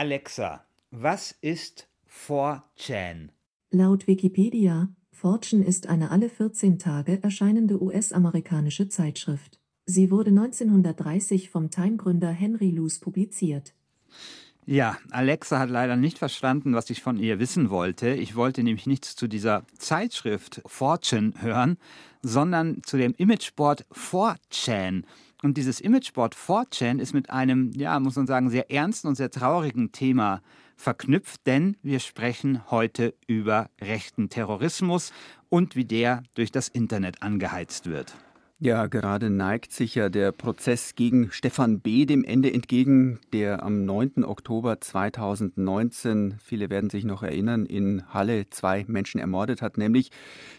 Alexa, was ist 4chan? Laut Wikipedia, 4chan ist eine alle 14 Tage erscheinende US-amerikanische Zeitschrift. Sie wurde 1930 vom Time-Gründer Henry Luce publiziert. Ja, Alexa hat leider nicht verstanden, was ich von ihr wissen wollte. Ich wollte nämlich nichts zu dieser Zeitschrift 4chan hören, sondern zu dem Imageboard 4chan. Und dieses Imageboard 4chan ist mit einem, ja, muss man sagen, sehr ernsten und sehr traurigen Thema verknüpft, denn wir sprechen heute über rechten Terrorismus und wie der durch das Internet angeheizt wird. Ja, gerade neigt sich ja der Prozess gegen Stefan B. dem Ende entgegen, der am 9. Oktober 2019, viele werden sich noch erinnern, in Halle zwei Menschen ermordet hat, nämlich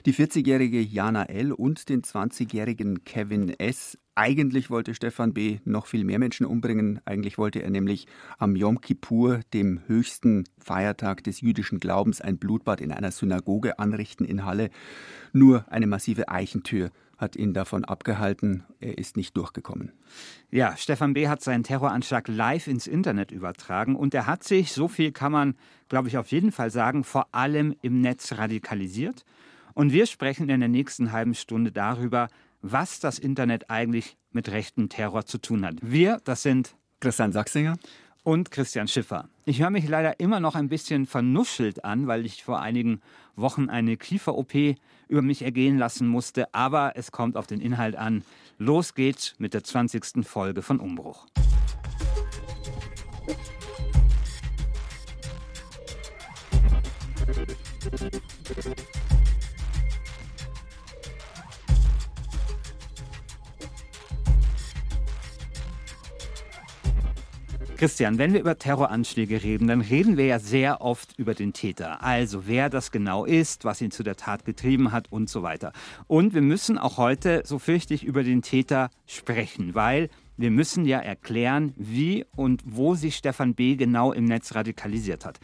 die 40-jährige Jana L. und den 20-jährigen Kevin S. Eigentlich wollte Stefan B. noch viel mehr Menschen umbringen. Eigentlich wollte er nämlich am Yom Kippur, dem höchsten Feiertag des jüdischen Glaubens, ein Blutbad in einer Synagoge anrichten in Halle. Nur eine massive Eichentür hat ihn davon abgehalten. Er ist nicht durchgekommen. Ja, Stefan B. hat seinen Terroranschlag live ins Internet übertragen und er hat sich, so viel kann man, glaube ich, auf jeden Fall sagen, vor allem im Netz radikalisiert. Und wir sprechen in der nächsten halben Stunde darüber, was das Internet eigentlich mit rechten Terror zu tun hat. Wir, das sind Christian Sachsinger und Christian Schiffer. Ich höre mich leider immer noch ein bisschen vernuschelt an, weil ich vor einigen Wochen eine Kiefer-OP über mich ergehen lassen musste, aber es kommt auf den Inhalt an. Los geht's mit der 20. Folge von Umbruch. Christian, wenn wir über Terroranschläge reden, dann reden wir ja sehr oft über den Täter. Also wer das genau ist, was ihn zu der Tat getrieben hat und so weiter. Und wir müssen auch heute, so fürchte ich, über den Täter sprechen, weil wir müssen ja erklären, wie und wo sich Stefan B. genau im Netz radikalisiert hat.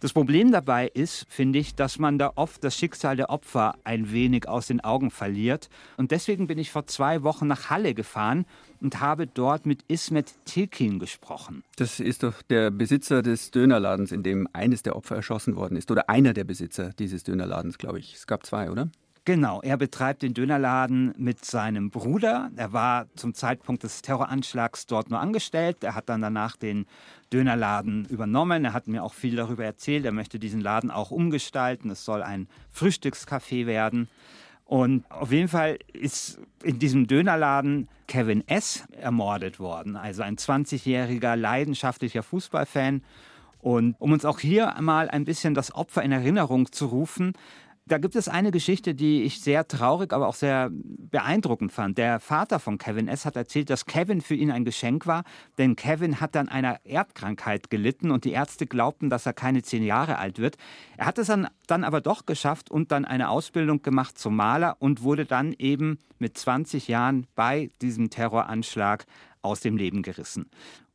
Das Problem dabei ist, finde ich, dass man da oft das Schicksal der Opfer ein wenig aus den Augen verliert. Und deswegen bin ich vor zwei Wochen nach Halle gefahren und habe dort mit Ismet Tilkin gesprochen. Das ist doch der Besitzer des Dönerladens, in dem eines der Opfer erschossen worden ist. Oder einer der Besitzer dieses Dönerladens, glaube ich. Es gab zwei, oder? Genau, er betreibt den Dönerladen mit seinem Bruder. Er war zum Zeitpunkt des Terroranschlags dort nur angestellt. Er hat dann danach den Dönerladen übernommen. Er hat mir auch viel darüber erzählt. Er möchte diesen Laden auch umgestalten. Es soll ein Frühstückscafé werden. Und auf jeden Fall ist in diesem Dönerladen Kevin S. ermordet worden. Also ein 20-jähriger leidenschaftlicher Fußballfan. Und um uns auch hier mal ein bisschen das Opfer in Erinnerung zu rufen, da gibt es eine Geschichte, die ich sehr traurig, aber auch sehr beeindruckend fand. Der Vater von Kevin S. hat erzählt, dass Kevin für ihn ein Geschenk war, denn Kevin hat an einer Erbkrankheit gelitten und die Ärzte glaubten, dass er keine zehn Jahre alt wird. Er hat es dann, dann aber doch geschafft und dann eine Ausbildung gemacht zum Maler und wurde dann eben mit 20 Jahren bei diesem Terroranschlag aus dem Leben gerissen.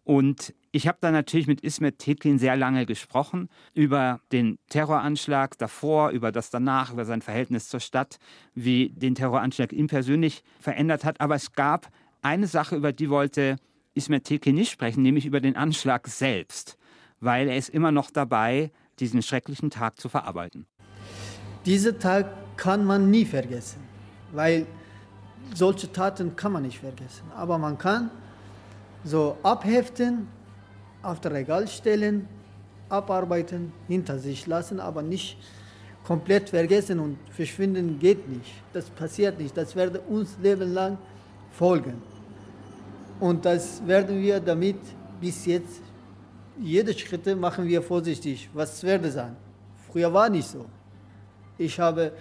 Und ich habe dann natürlich mit Ismet Tekin sehr lange gesprochen über den Terroranschlag davor, über das danach, über sein Verhältnis zur Stadt, wie den Terroranschlag ihn persönlich verändert hat. Aber es gab eine Sache, über die wollte Ismet Tekin nicht sprechen, nämlich über den Anschlag selbst, weil er ist immer noch dabei, diesen schrecklichen Tag zu verarbeiten. Diesen Tag kann man nie vergessen, weil solche Taten kann man nicht vergessen. Aber man kann so abheften, auf das Regal stellen, abarbeiten, hinter sich lassen, aber nicht komplett vergessen und verschwinden geht nicht. Das passiert nicht. Das wird uns Leben lang folgen. Und das werden wir damit bis jetzt, jede Schritte machen wir vorsichtig. Was werde sein? Früher war nicht so. Ich habe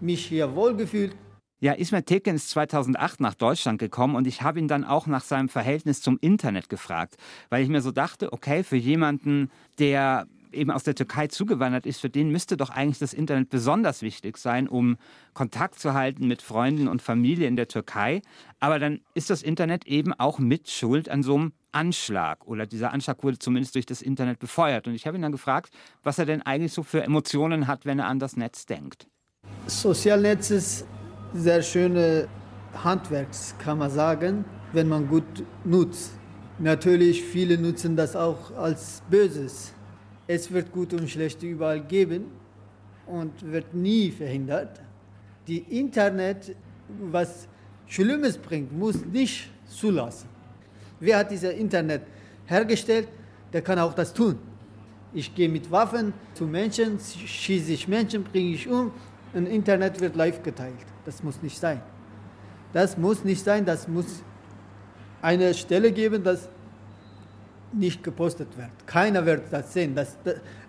mich hier wohlgefühlt, ja, Ismail Tekin ist 2008 nach Deutschland gekommen und ich habe ihn dann auch nach seinem Verhältnis zum Internet gefragt, weil ich mir so dachte, okay, für jemanden, der eben aus der Türkei zugewandert ist, für den müsste doch eigentlich das Internet besonders wichtig sein, um Kontakt zu halten mit Freunden und Familie in der Türkei. Aber dann ist das Internet eben auch mit Schuld an so einem Anschlag oder dieser Anschlag wurde zumindest durch das Internet befeuert. Und ich habe ihn dann gefragt, was er denn eigentlich so für Emotionen hat, wenn er an das Netz denkt. Sozialnetz ist sehr schöne Handwerk, kann man sagen, wenn man gut nutzt. Natürlich, viele nutzen das auch als Böses. Es wird gute und schlechte überall geben und wird nie verhindert. Die Internet, was Schlimmes bringt, muss nicht zulassen. Wer hat dieses Internet hergestellt, der kann auch das tun. Ich gehe mit Waffen zu Menschen, schieße ich Menschen, bringe ich um und Internet wird live geteilt. Das muss nicht sein. Das muss nicht sein, das muss eine Stelle geben, dass nicht gepostet wird. Keiner wird das sehen. Das,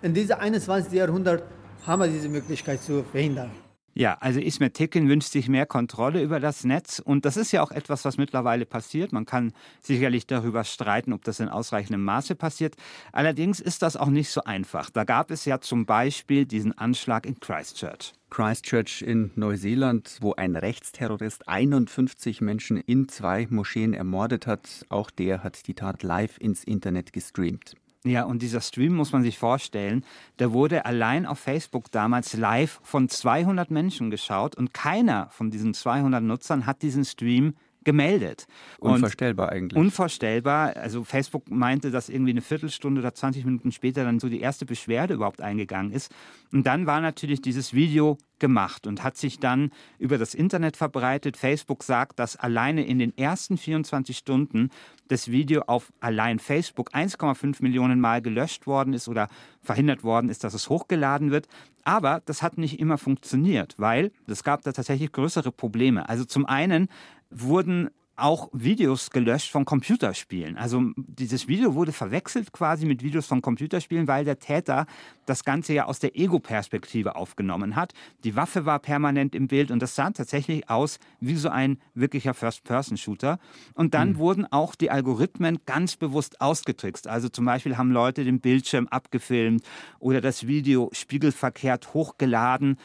in diesem 21. Jahrhundert haben wir diese Möglichkeit zu verhindern. Ja, also Ismet Tekin wünscht sich mehr Kontrolle über das Netz und das ist ja auch etwas, was mittlerweile passiert. Man kann sicherlich darüber streiten, ob das in ausreichendem Maße passiert. Allerdings ist das auch nicht so einfach. Da gab es ja zum Beispiel diesen Anschlag in Christchurch. Christchurch in Neuseeland, wo ein Rechtsterrorist 51 Menschen in zwei Moscheen ermordet hat. Auch der hat die Tat live ins Internet gestreamt. Ja, und dieser Stream muss man sich vorstellen, der wurde allein auf Facebook damals live von 200 Menschen geschaut und keiner von diesen 200 Nutzern hat diesen Stream gemeldet. Unvorstellbar und eigentlich. Unvorstellbar. Also Facebook meinte, dass irgendwie eine Viertelstunde oder 20 Minuten später dann so die erste Beschwerde überhaupt eingegangen ist. Und dann war natürlich dieses Video gemacht und hat sich dann über das Internet verbreitet. Facebook sagt, dass alleine in den ersten 24 Stunden das Video auf allein Facebook 1,5 Millionen Mal gelöscht worden ist oder verhindert worden ist, dass es hochgeladen wird. Aber das hat nicht immer funktioniert, weil es gab da tatsächlich größere Probleme. Also zum einen wurden auch Videos gelöscht von Computerspielen. Also dieses Video wurde verwechselt quasi mit Videos von Computerspielen, weil der Täter das Ganze ja aus der Ego-Perspektive aufgenommen hat. Die Waffe war permanent im Bild und das sah tatsächlich aus wie so ein wirklicher First-Person-Shooter. Und dann mhm. wurden auch die Algorithmen ganz bewusst ausgetrickst. Also zum Beispiel haben Leute den Bildschirm abgefilmt oder das Video spiegelverkehrt hochgeladen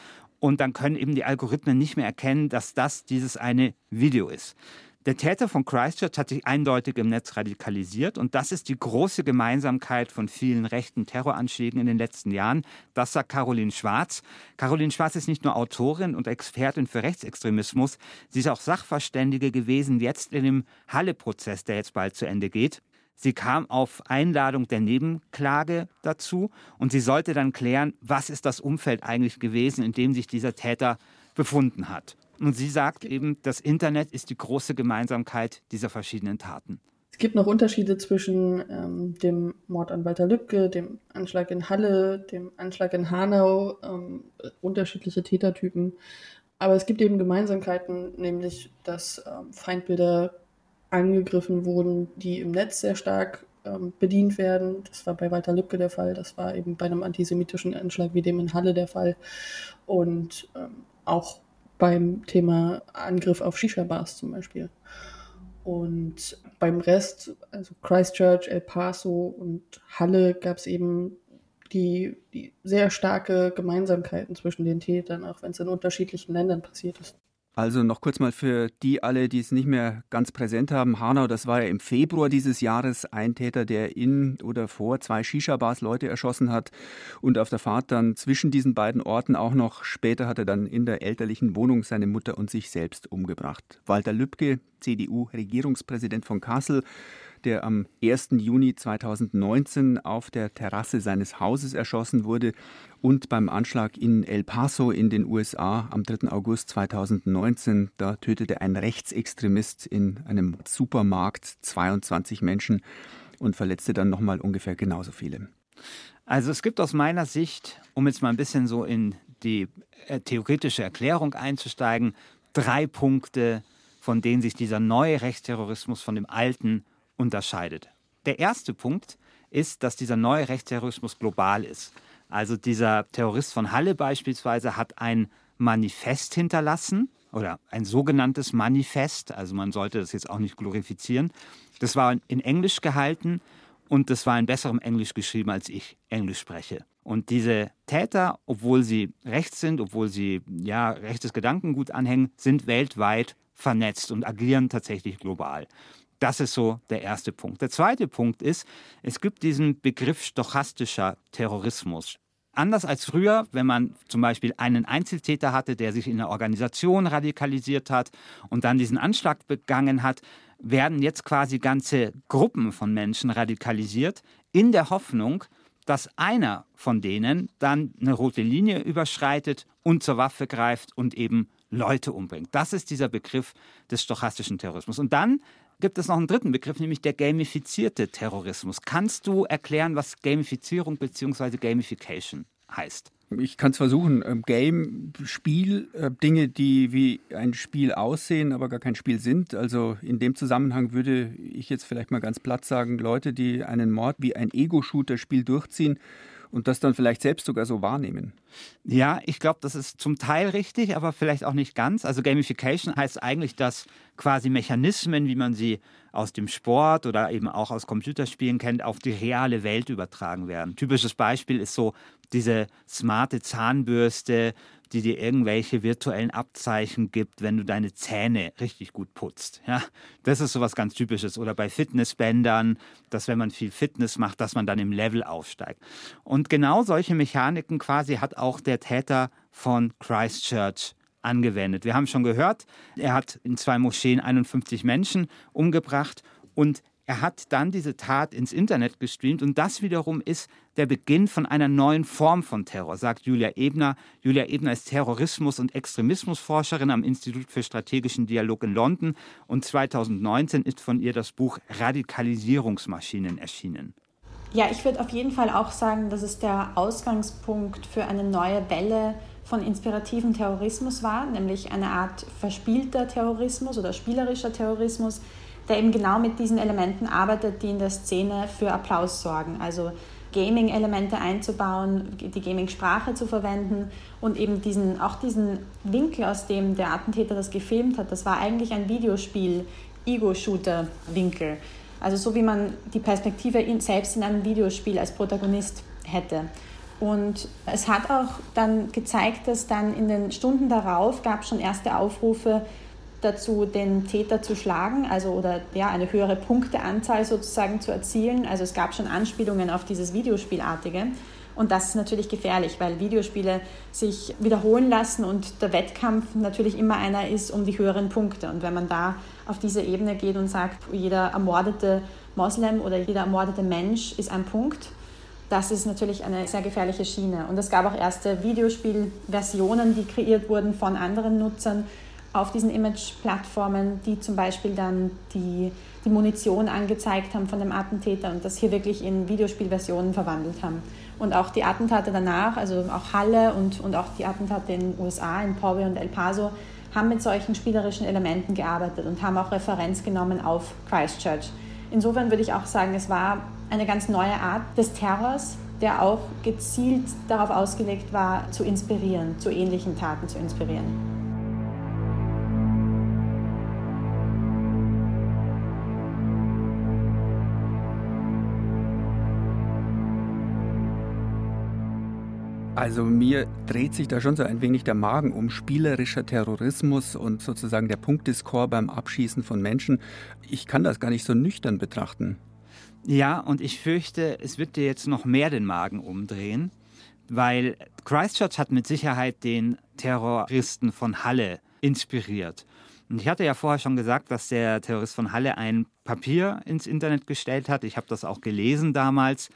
und dann können eben die Algorithmen nicht mehr erkennen, dass das dieses eine Video ist. Der Täter von Christchurch hat sich eindeutig im Netz radikalisiert und das ist die große Gemeinsamkeit von vielen rechten Terroranschlägen in den letzten Jahren. Das sagt Caroline Schwarz. Caroline Schwarz ist nicht nur Autorin und Expertin für Rechtsextremismus, sie ist auch Sachverständige gewesen jetzt in dem Halle-Prozess, der jetzt bald zu Ende geht. Sie kam auf Einladung der Nebenklage dazu und sie sollte dann klären, was ist das Umfeld eigentlich gewesen, in dem sich dieser Täter befunden hat. Und sie sagt eben, das Internet ist die große Gemeinsamkeit dieser verschiedenen Taten. Es gibt noch Unterschiede zwischen ähm, dem Mord an Walter Lübcke, dem Anschlag in Halle, dem Anschlag in Hanau, ähm, unterschiedliche Tätertypen. Aber es gibt eben Gemeinsamkeiten, nämlich dass ähm, Feindbilder angegriffen wurden, die im Netz sehr stark ähm, bedient werden. Das war bei Walter Lübcke der Fall, das war eben bei einem antisemitischen Anschlag wie dem in Halle der Fall. Und ähm, auch beim Thema Angriff auf Shisha-Bars zum Beispiel. Und beim Rest, also Christchurch, El Paso und Halle, gab es eben die, die sehr starke Gemeinsamkeiten zwischen den Tätern, auch wenn es in unterschiedlichen Ländern passiert ist. Also noch kurz mal für die alle, die es nicht mehr ganz präsent haben. Hanau, das war ja im Februar dieses Jahres ein Täter, der in oder vor zwei Shisha-Bars Leute erschossen hat und auf der Fahrt dann zwischen diesen beiden Orten auch noch später hat er dann in der elterlichen Wohnung seine Mutter und sich selbst umgebracht. Walter Lübcke, CDU-Regierungspräsident von Kassel, der am 1. Juni 2019 auf der Terrasse seines Hauses erschossen wurde und beim Anschlag in El Paso in den USA am 3. August 2019, da tötete ein Rechtsextremist in einem Supermarkt 22 Menschen und verletzte dann nochmal ungefähr genauso viele. Also es gibt aus meiner Sicht, um jetzt mal ein bisschen so in die äh, theoretische Erklärung einzusteigen, drei Punkte, von denen sich dieser neue Rechtsterrorismus von dem alten unterscheidet. Der erste Punkt ist, dass dieser neue Rechtsterrorismus global ist. Also dieser Terrorist von Halle beispielsweise hat ein Manifest hinterlassen oder ein sogenanntes Manifest. Also man sollte das jetzt auch nicht glorifizieren. Das war in Englisch gehalten und das war in besserem Englisch geschrieben, als ich Englisch spreche. Und diese Täter, obwohl sie rechts sind, obwohl sie ja rechtes Gedankengut anhängen, sind weltweit vernetzt und agieren tatsächlich global. Das ist so der erste Punkt. Der zweite Punkt ist, es gibt diesen Begriff stochastischer Terrorismus. Anders als früher, wenn man zum Beispiel einen Einzeltäter hatte, der sich in einer Organisation radikalisiert hat und dann diesen Anschlag begangen hat, werden jetzt quasi ganze Gruppen von Menschen radikalisiert, in der Hoffnung, dass einer von denen dann eine rote Linie überschreitet und zur Waffe greift und eben Leute umbringt. Das ist dieser Begriff des stochastischen Terrorismus. Und dann gibt es noch einen dritten Begriff, nämlich der gamifizierte Terrorismus. Kannst du erklären, was Gamifizierung bzw. Gamification heißt? Ich kann es versuchen. Ähm, Game, Spiel, äh, Dinge, die wie ein Spiel aussehen, aber gar kein Spiel sind. Also in dem Zusammenhang würde ich jetzt vielleicht mal ganz platt sagen, Leute, die einen Mord wie ein Ego-Shooter-Spiel durchziehen, und das dann vielleicht selbst sogar so wahrnehmen. Ja, ich glaube, das ist zum Teil richtig, aber vielleicht auch nicht ganz. Also Gamification heißt eigentlich, dass quasi Mechanismen, wie man sie aus dem Sport oder eben auch aus Computerspielen kennt, auf die reale Welt übertragen werden. Typisches Beispiel ist so diese smarte Zahnbürste, die dir irgendwelche virtuellen Abzeichen gibt, wenn du deine Zähne richtig gut putzt. Ja, das ist sowas ganz Typisches. Oder bei Fitnessbändern, dass wenn man viel Fitness macht, dass man dann im Level aufsteigt. Und genau solche Mechaniken quasi hat auch der Täter von Christchurch angewendet. Wir haben schon gehört, er hat in zwei Moscheen 51 Menschen umgebracht und er hat dann diese Tat ins Internet gestreamt und das wiederum ist der Beginn von einer neuen Form von Terror, sagt Julia Ebner. Julia Ebner ist Terrorismus- und Extremismusforscherin am Institut für strategischen Dialog in London und 2019 ist von ihr das Buch Radikalisierungsmaschinen erschienen. Ja, ich würde auf jeden Fall auch sagen, dass es der Ausgangspunkt für eine neue Welle von inspirativen Terrorismus war, nämlich eine Art verspielter Terrorismus oder spielerischer Terrorismus, der eben genau mit diesen Elementen arbeitet, die in der Szene für Applaus sorgen. Also Gaming-Elemente einzubauen, die Gaming-Sprache zu verwenden und eben diesen, auch diesen Winkel, aus dem der Attentäter das gefilmt hat, das war eigentlich ein Videospiel, Ego-Shooter-Winkel. Also so wie man die Perspektive selbst in einem Videospiel als Protagonist hätte. Und es hat auch dann gezeigt, dass dann in den Stunden darauf gab es schon erste Aufrufe, dazu, den Täter zu schlagen, also oder ja, eine höhere Punkteanzahl sozusagen zu erzielen. Also es gab schon Anspielungen auf dieses Videospielartige. Und das ist natürlich gefährlich, weil Videospiele sich wiederholen lassen und der Wettkampf natürlich immer einer ist um die höheren Punkte. Und wenn man da auf diese Ebene geht und sagt, jeder ermordete Moslem oder jeder ermordete Mensch ist ein Punkt, das ist natürlich eine sehr gefährliche Schiene. Und es gab auch erste Videospielversionen, die kreiert wurden von anderen Nutzern, auf diesen Image-Plattformen, die zum Beispiel dann die, die Munition angezeigt haben von dem Attentäter und das hier wirklich in Videospielversionen verwandelt haben. Und auch die Attentate danach, also auch Halle und, und auch die Attentate in den USA, in Powe und El Paso, haben mit solchen spielerischen Elementen gearbeitet und haben auch Referenz genommen auf Christchurch. Insofern würde ich auch sagen, es war eine ganz neue Art des Terrors, der auch gezielt darauf ausgelegt war, zu inspirieren, zu ähnlichen Taten zu inspirieren. Also mir dreht sich da schon so ein wenig der Magen um spielerischer Terrorismus und sozusagen der Punktescore beim Abschießen von Menschen. Ich kann das gar nicht so nüchtern betrachten. Ja, und ich fürchte, es wird dir jetzt noch mehr den Magen umdrehen, weil Christchurch hat mit Sicherheit den Terroristen von Halle inspiriert. Und ich hatte ja vorher schon gesagt, dass der Terrorist von Halle ein Papier ins Internet gestellt hat. Ich habe das auch gelesen damals.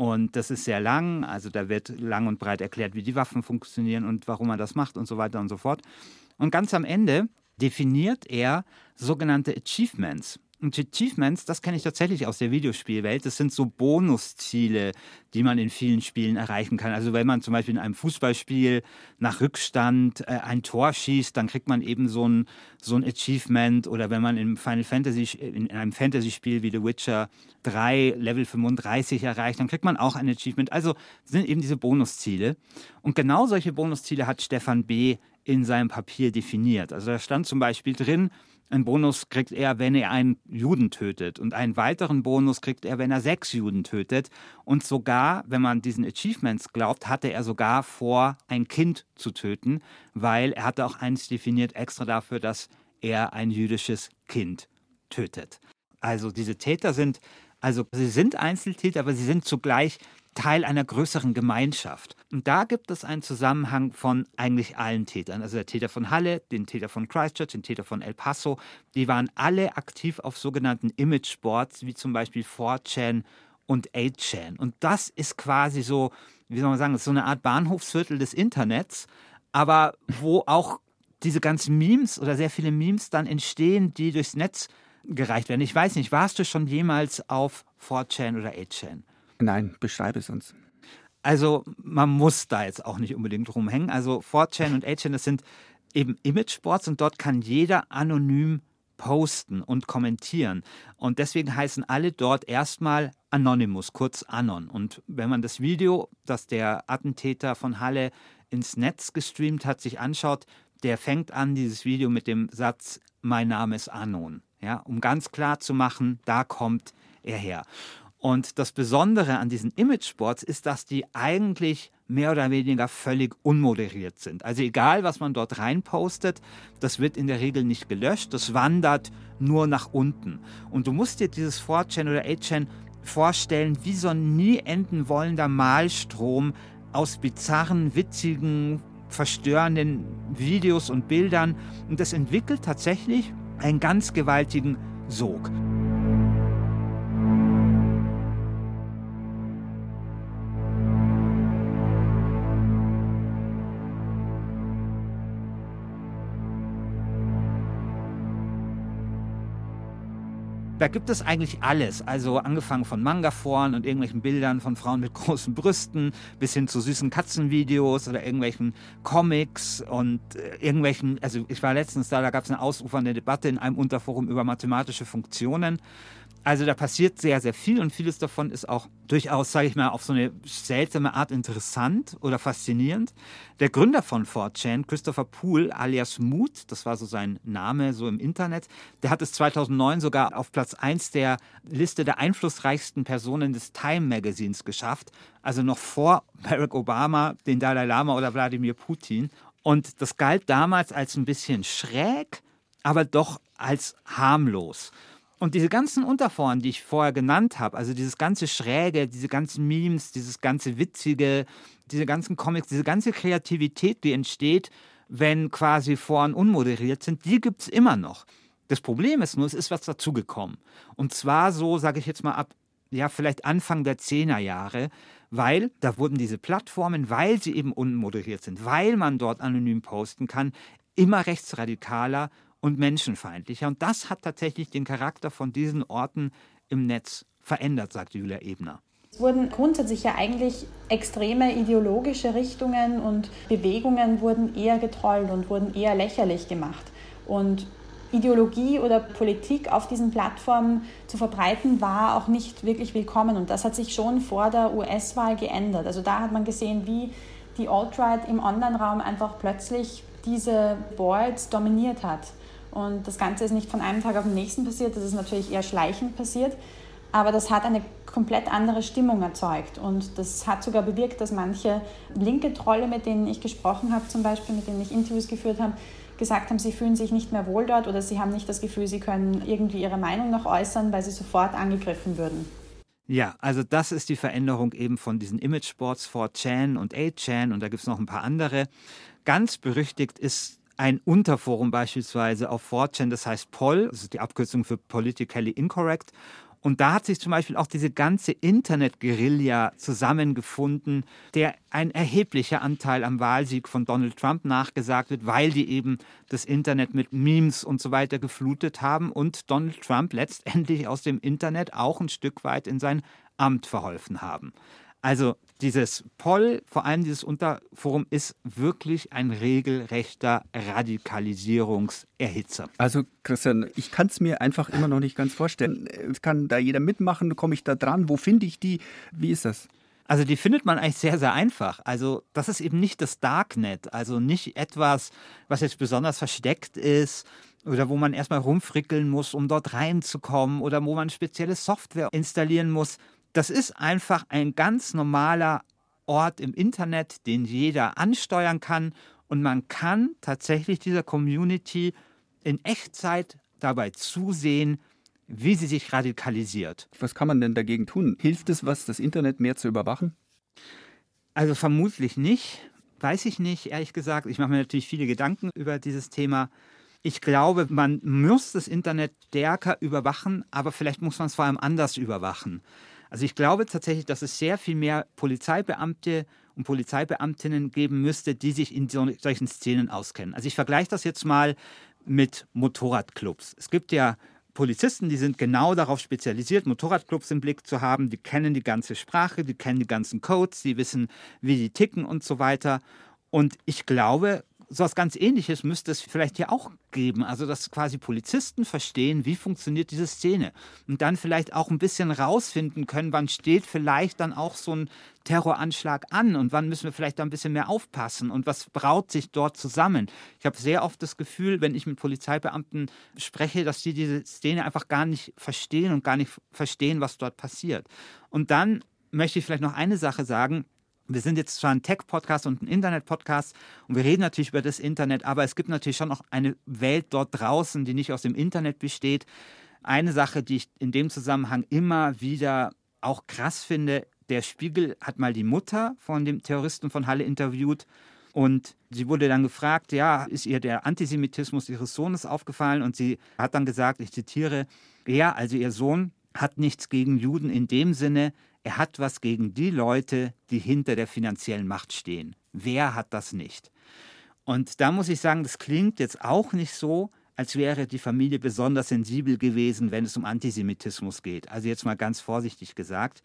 Und das ist sehr lang, also da wird lang und breit erklärt, wie die Waffen funktionieren und warum er das macht und so weiter und so fort. Und ganz am Ende definiert er sogenannte Achievements. Und Achievements, das kenne ich tatsächlich aus der Videospielwelt. Das sind so Bonusziele, die man in vielen Spielen erreichen kann. Also wenn man zum Beispiel in einem Fußballspiel nach Rückstand äh, ein Tor schießt, dann kriegt man eben so ein, so ein Achievement. Oder wenn man in, Final Fantasy, in einem Fantasy-Spiel wie The Witcher 3 Level 35 erreicht, dann kriegt man auch ein Achievement. Also sind eben diese Bonusziele. Und genau solche Bonusziele hat Stefan B. in seinem Papier definiert. Also da stand zum Beispiel drin, einen Bonus kriegt er, wenn er einen Juden tötet. Und einen weiteren Bonus kriegt er, wenn er sechs Juden tötet. Und sogar, wenn man diesen Achievements glaubt, hatte er sogar vor, ein Kind zu töten, weil er hatte auch eins definiert extra dafür, dass er ein jüdisches Kind tötet. Also diese Täter sind, also sie sind Einzeltäter, aber sie sind zugleich Teil einer größeren Gemeinschaft. Und da gibt es einen Zusammenhang von eigentlich allen Tätern. Also der Täter von Halle, den Täter von Christchurch, den Täter von El Paso. Die waren alle aktiv auf sogenannten Image-Boards, wie zum Beispiel 4chan und 8chan. Und das ist quasi so, wie soll man sagen, so eine Art Bahnhofsviertel des Internets, aber wo auch diese ganzen Memes oder sehr viele Memes dann entstehen, die durchs Netz gereicht werden. Ich weiß nicht, warst du schon jemals auf 4chan oder 8chan? Nein, beschreibe es uns. Also man muss da jetzt auch nicht unbedingt rumhängen. Also 4chan und 8chan, das sind eben Imageboards und dort kann jeder anonym posten und kommentieren. Und deswegen heißen alle dort erstmal Anonymous, kurz Anon. Und wenn man das Video, das der Attentäter von Halle ins Netz gestreamt hat, sich anschaut, der fängt an, dieses Video mit dem Satz, mein Name ist Anon. Ja, um ganz klar zu machen, da kommt er her. Und das Besondere an diesen Imageboards ist, dass die eigentlich mehr oder weniger völlig unmoderiert sind. Also egal, was man dort reinpostet, das wird in der Regel nicht gelöscht, das wandert nur nach unten. Und du musst dir dieses 4chan oder 8chan vorstellen wie so ein nie enden wollender Malstrom aus bizarren, witzigen, verstörenden Videos und Bildern. Und das entwickelt tatsächlich einen ganz gewaltigen Sog. Da gibt es eigentlich alles. Also angefangen von Manga-Foren und irgendwelchen Bildern von Frauen mit großen Brüsten bis hin zu süßen Katzenvideos oder irgendwelchen Comics und äh, irgendwelchen, also ich war letztens da, da gab es eine ausufernde Debatte in einem Unterforum über mathematische Funktionen. Also da passiert sehr, sehr viel und vieles davon ist auch durchaus, sage ich mal, auf so eine seltsame Art interessant oder faszinierend. Der Gründer von 4chan, Christopher Poole alias Mood, das war so sein Name so im Internet, der hat es 2009 sogar auf Platz 1 der Liste der einflussreichsten Personen des Time Magazins geschafft, also noch vor Barack Obama, den Dalai Lama oder Wladimir Putin. Und das galt damals als ein bisschen schräg, aber doch als harmlos. Und diese ganzen Unterforen, die ich vorher genannt habe, also dieses ganze Schräge, diese ganzen Memes, dieses ganze Witzige, diese ganzen Comics, diese ganze Kreativität, die entsteht, wenn quasi Foren unmoderiert sind, die gibt es immer noch. Das Problem ist nur, es ist was dazugekommen. Und zwar so, sage ich jetzt mal ab, ja, vielleicht Anfang der Zehnerjahre, weil da wurden diese Plattformen, weil sie eben unmoderiert sind, weil man dort anonym posten kann, immer rechtsradikaler und menschenfeindlicher. Und das hat tatsächlich den Charakter von diesen Orten im Netz verändert, sagt Julia Ebner. Es wurden grundsätzlich ja eigentlich extreme ideologische Richtungen und Bewegungen wurden eher getrollt und wurden eher lächerlich gemacht. Und Ideologie oder Politik auf diesen Plattformen zu verbreiten, war auch nicht wirklich willkommen. Und das hat sich schon vor der US-Wahl geändert. Also da hat man gesehen, wie die Alt-Right im Online-Raum einfach plötzlich diese Boards dominiert hat. Und das Ganze ist nicht von einem Tag auf den nächsten passiert, das ist natürlich eher schleichend passiert. Aber das hat eine komplett andere Stimmung erzeugt. Und das hat sogar bewirkt, dass manche linke Trolle, mit denen ich gesprochen habe, zum Beispiel, mit denen ich Interviews geführt habe, gesagt haben, sie fühlen sich nicht mehr wohl dort oder sie haben nicht das Gefühl, sie können irgendwie ihre Meinung noch äußern, weil sie sofort angegriffen würden. Ja, also das ist die Veränderung eben von diesen Imageboards 4chan und 8chan und da gibt es noch ein paar andere. Ganz berüchtigt ist ein Unterforum beispielsweise auf 4chan, das heißt POL, das ist die Abkürzung für Politically Incorrect. Und da hat sich zum Beispiel auch diese ganze Internet-Guerilla zusammengefunden, der ein erheblicher Anteil am Wahlsieg von Donald Trump nachgesagt wird, weil die eben das Internet mit Memes und so weiter geflutet haben und Donald Trump letztendlich aus dem Internet auch ein Stück weit in sein Amt verholfen haben. Also dieses Poll, vor allem dieses Unterforum, ist wirklich ein regelrechter Radikalisierungserhitzer. Also Christian, ich kann es mir einfach immer noch nicht ganz vorstellen. Kann da jeder mitmachen? Komme ich da dran? Wo finde ich die? Wie ist das? Also die findet man eigentlich sehr, sehr einfach. Also das ist eben nicht das Darknet, also nicht etwas, was jetzt besonders versteckt ist oder wo man erstmal rumfrickeln muss, um dort reinzukommen oder wo man spezielle Software installieren muss. Das ist einfach ein ganz normaler Ort im Internet, den jeder ansteuern kann und man kann tatsächlich dieser Community in Echtzeit dabei zusehen, wie sie sich radikalisiert. Was kann man denn dagegen tun? Hilft es was, das Internet mehr zu überwachen? Also vermutlich nicht, weiß ich nicht, ehrlich gesagt. Ich mache mir natürlich viele Gedanken über dieses Thema. Ich glaube, man muss das Internet stärker überwachen, aber vielleicht muss man es vor allem anders überwachen. Also ich glaube tatsächlich, dass es sehr viel mehr Polizeibeamte und Polizeibeamtinnen geben müsste, die sich in solchen Szenen auskennen. Also ich vergleiche das jetzt mal mit Motorradclubs. Es gibt ja Polizisten, die sind genau darauf spezialisiert, Motorradclubs im Blick zu haben. Die kennen die ganze Sprache, die kennen die ganzen Codes, die wissen, wie die ticken und so weiter. Und ich glaube, so etwas ganz Ähnliches müsste es vielleicht hier auch geben. Also, dass quasi Polizisten verstehen, wie funktioniert diese Szene. Und dann vielleicht auch ein bisschen rausfinden können, wann steht vielleicht dann auch so ein Terroranschlag an und wann müssen wir vielleicht da ein bisschen mehr aufpassen und was braut sich dort zusammen. Ich habe sehr oft das Gefühl, wenn ich mit Polizeibeamten spreche, dass die diese Szene einfach gar nicht verstehen und gar nicht verstehen, was dort passiert. Und dann möchte ich vielleicht noch eine Sache sagen wir sind jetzt zwar ein Tech-Podcast und ein Internet-Podcast und wir reden natürlich über das Internet, aber es gibt natürlich schon noch eine Welt dort draußen, die nicht aus dem Internet besteht. Eine Sache, die ich in dem Zusammenhang immer wieder auch krass finde, der Spiegel hat mal die Mutter von dem Terroristen von Halle interviewt und sie wurde dann gefragt, ja, ist ihr der Antisemitismus ihres Sohnes aufgefallen? Und sie hat dann gesagt, ich zitiere, ja, also ihr Sohn hat nichts gegen Juden in dem Sinne, er hat was gegen die Leute, die hinter der finanziellen Macht stehen. Wer hat das nicht? Und da muss ich sagen, das klingt jetzt auch nicht so, als wäre die Familie besonders sensibel gewesen, wenn es um Antisemitismus geht. Also jetzt mal ganz vorsichtig gesagt.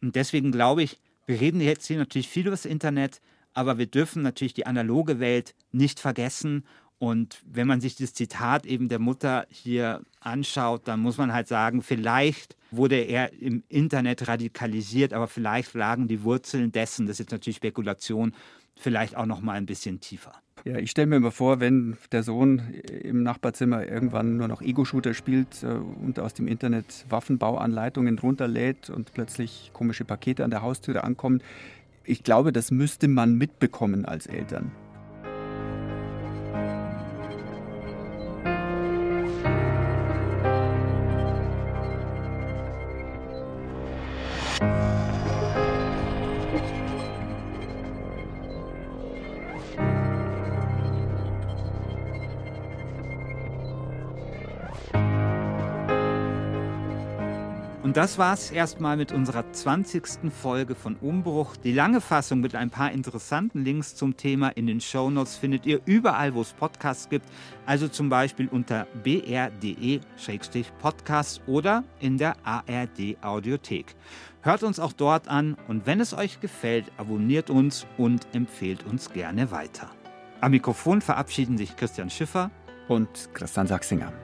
Und deswegen glaube ich, wir reden jetzt hier natürlich viel über das Internet, aber wir dürfen natürlich die analoge Welt nicht vergessen und wenn man sich das Zitat eben der Mutter hier anschaut, dann muss man halt sagen, vielleicht wurde er im Internet radikalisiert, aber vielleicht lagen die Wurzeln dessen, das ist jetzt natürlich Spekulation, vielleicht auch noch mal ein bisschen tiefer. Ja, ich stelle mir immer vor, wenn der Sohn im Nachbarzimmer irgendwann nur noch Ego-Shooter spielt äh, und aus dem Internet Waffenbauanleitungen runterlädt und plötzlich komische Pakete an der Haustüre ankommen. Ich glaube, das müsste man mitbekommen als Eltern. Das war's erstmal mit unserer 20. Folge von Umbruch. Die lange Fassung mit ein paar interessanten Links zum Thema in den Shownotes findet ihr überall, wo es Podcasts gibt, also zum Beispiel unter br.de-podcast oder in der ARD Audiothek. Hört uns auch dort an und wenn es euch gefällt, abonniert uns und empfehlt uns gerne weiter. Am Mikrofon verabschieden sich Christian Schiffer und Christian Sachsinger.